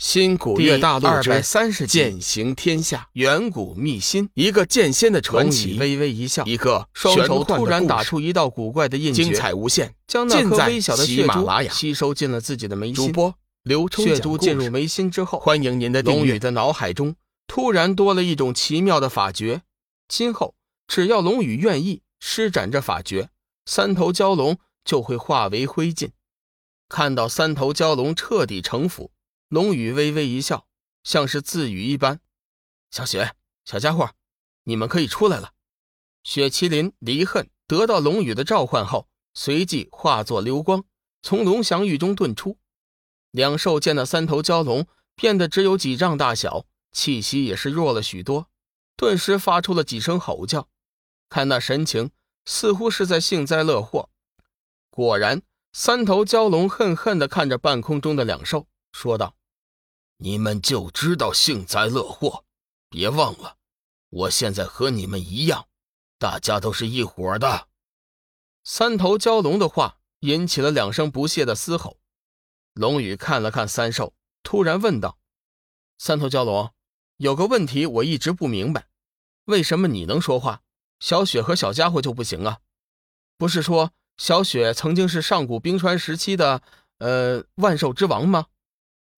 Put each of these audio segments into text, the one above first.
新古月大陆二百三十剑行天下，远古秘辛，一个剑仙的传奇。微微一笑，一个双手突然打出一道古怪的印诀，精彩无限，将那颗微小的血珠吸收进了自己的眉心。主播刘冲血珠进入眉心之后，欢迎您的订阅。龙宇的脑海中突然多了一种奇妙的法诀，今后只要龙宇愿意施展这法诀，三头蛟龙就会化为灰烬。看到三头蛟龙彻底成腐，龙宇微微一笑。像是自语一般，小雪，小家伙，你们可以出来了。雪麒麟离恨得到龙宇的召唤后，随即化作流光，从龙翔域中遁出。两兽见那三头蛟龙变得只有几丈大小，气息也是弱了许多，顿时发出了几声吼叫。看那神情，似乎是在幸灾乐祸。果然，三头蛟龙恨恨地看着半空中的两兽，说道。你们就知道幸灾乐祸，别忘了，我现在和你们一样，大家都是一伙的。三头蛟龙的话引起了两声不屑的嘶吼。龙宇看了看三兽，突然问道：“三头蛟龙，有个问题我一直不明白，为什么你能说话，小雪和小家伙就不行啊？不是说小雪曾经是上古冰川时期的呃万兽之王吗？”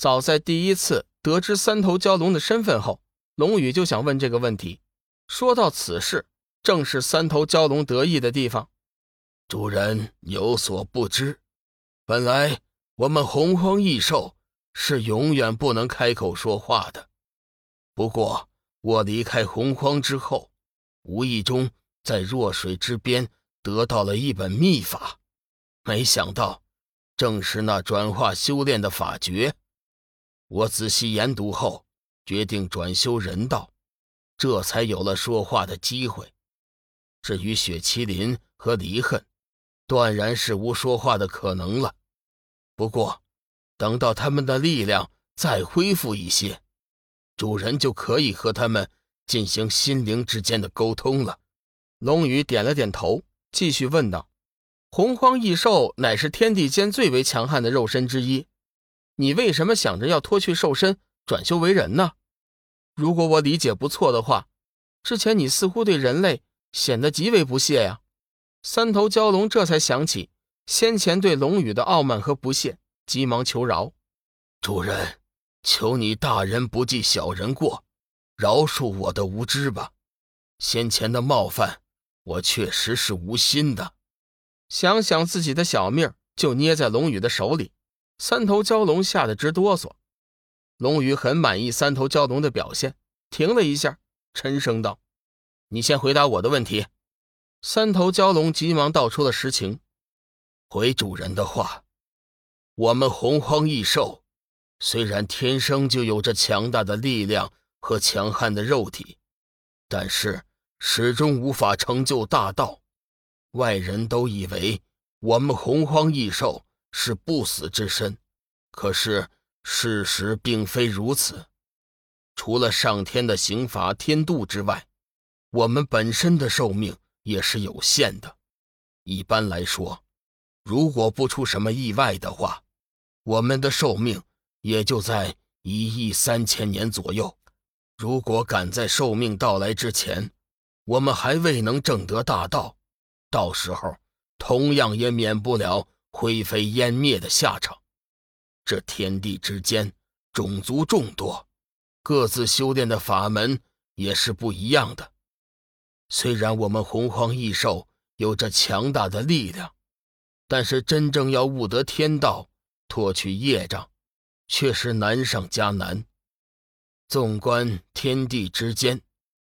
早在第一次得知三头蛟龙的身份后，龙宇就想问这个问题。说到此事，正是三头蛟龙得意的地方。主人有所不知，本来我们洪荒异兽是永远不能开口说话的。不过我离开洪荒之后，无意中在弱水之边得到了一本秘法，没想到正是那转化修炼的法诀。我仔细研读后，决定转修人道，这才有了说话的机会。至于雪麒麟和离恨，断然是无说话的可能了。不过，等到他们的力量再恢复一些，主人就可以和他们进行心灵之间的沟通了。龙宇点了点头，继续问道：“洪荒异兽乃是天地间最为强悍的肉身之一。”你为什么想着要脱去兽身，转修为人呢？如果我理解不错的话，之前你似乎对人类显得极为不屑呀。三头蛟龙这才想起先前对龙宇的傲慢和不屑，急忙求饶：“主人，求你大人不计小人过，饶恕我的无知吧。先前的冒犯，我确实是无心的。”想想自己的小命就捏在龙宇的手里。三头蛟龙吓得直哆嗦，龙宇很满意三头蛟龙的表现，停了一下，沉声道：“你先回答我的问题。”三头蛟龙急忙道出了实情：“回主人的话，我们洪荒异兽虽然天生就有着强大的力量和强悍的肉体，但是始终无法成就大道。外人都以为我们洪荒异兽。”是不死之身，可是事实并非如此。除了上天的刑罚天度之外，我们本身的寿命也是有限的。一般来说，如果不出什么意外的话，我们的寿命也就在一亿三千年左右。如果赶在寿命到来之前，我们还未能证得大道，到时候同样也免不了。灰飞烟灭的下场。这天地之间，种族众多，各自修炼的法门也是不一样的。虽然我们洪荒异兽有着强大的力量，但是真正要悟得天道，脱去业障，却是难上加难。纵观天地之间，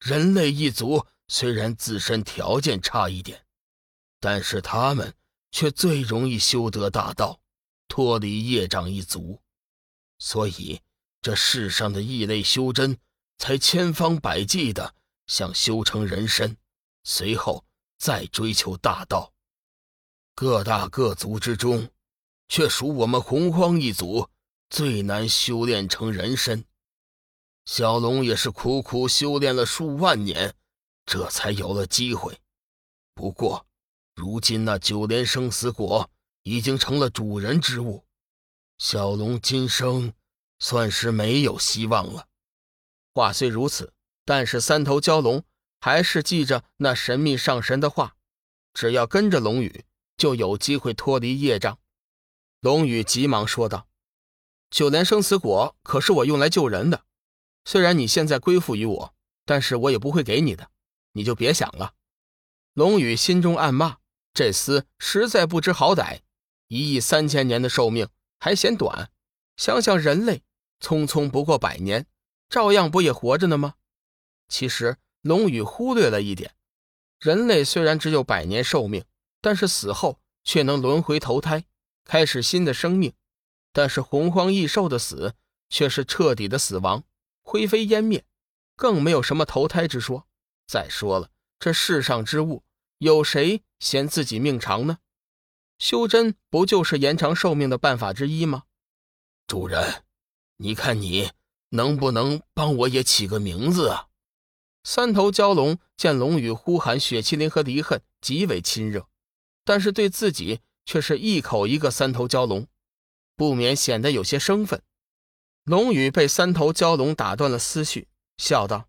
人类一族虽然自身条件差一点，但是他们。却最容易修得大道，脱离业障一族，所以这世上的异类修真才千方百计的想修成人身，随后再追求大道。各大各族之中，却属我们洪荒一族最难修炼成人身。小龙也是苦苦修炼了数万年，这才有了机会。不过。如今那九莲生死果已经成了主人之物，小龙今生算是没有希望了。话虽如此，但是三头蛟龙还是记着那神秘上神的话，只要跟着龙宇，就有机会脱离业障。龙宇急忙说道：“九莲生死果可是我用来救人的，虽然你现在归附于我，但是我也不会给你的，你就别想了。”龙宇心中暗骂：这厮实在不知好歹，一亿三千年的寿命还嫌短，想想人类匆匆不过百年。照样不也活着呢吗？其实龙宇忽略了一点：人类虽然只有百年寿命，但是死后却能轮回投胎，开始新的生命。但是洪荒异兽的死却是彻底的死亡，灰飞烟灭，更没有什么投胎之说。再说了，这世上之物，有谁嫌自己命长呢？修真不就是延长寿命的办法之一吗？主人，你看你。能不能帮我也起个名字啊？三头蛟龙见龙宇呼喊雪麒麟和离恨，极为亲热，但是对自己却是一口一个三头蛟龙，不免显得有些生分。龙宇被三头蛟龙打断了思绪，笑道：“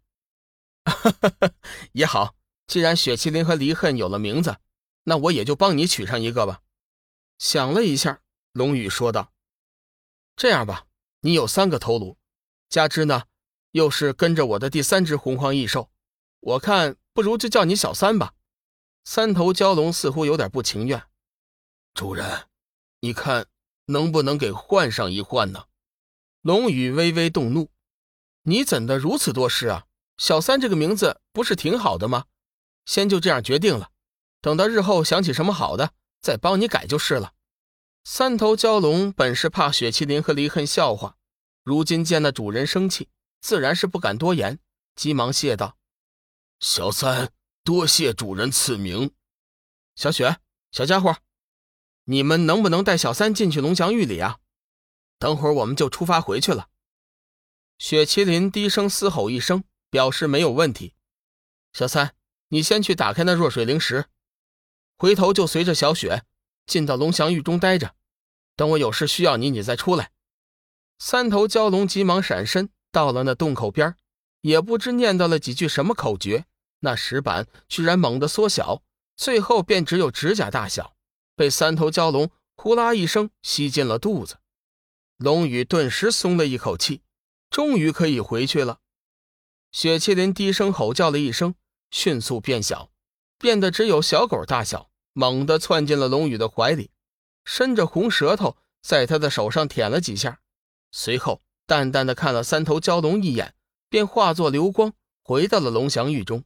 也好，既然雪麒麟和离恨有了名字，那我也就帮你取上一个吧。”想了一下，龙宇说道：“这样吧，你有三个头颅。”加之呢，又是跟着我的第三只洪荒异兽，我看不如就叫你小三吧。三头蛟龙似乎有点不情愿。主人，你看能不能给换上一换呢？龙宇微微动怒：“你怎的如此多事啊？小三这个名字不是挺好的吗？先就这样决定了，等到日后想起什么好的，再帮你改就是了。”三头蛟龙本是怕雪麒麟和离恨笑话。如今见那主人生气，自然是不敢多言，急忙谢道：“小三，多谢主人赐名。”小雪，小家伙，你们能不能带小三进去龙翔域里啊？等会儿我们就出发回去了。雪麒麟低声嘶吼一声，表示没有问题。小三，你先去打开那弱水灵石，回头就随着小雪进到龙翔域中待着，等我有事需要你，你再出来。三头蛟龙急忙闪身，到了那洞口边也不知念叨了几句什么口诀，那石板居然猛地缩小，最后便只有指甲大小，被三头蛟龙呼啦一声吸进了肚子。龙宇顿时松了一口气，终于可以回去了。雪麒麟低声吼叫了一声，迅速变小，变得只有小狗大小，猛地窜进了龙宇的怀里，伸着红舌头在他的手上舔了几下。随后，淡淡的看了三头蛟龙一眼，便化作流光回到了龙翔域中。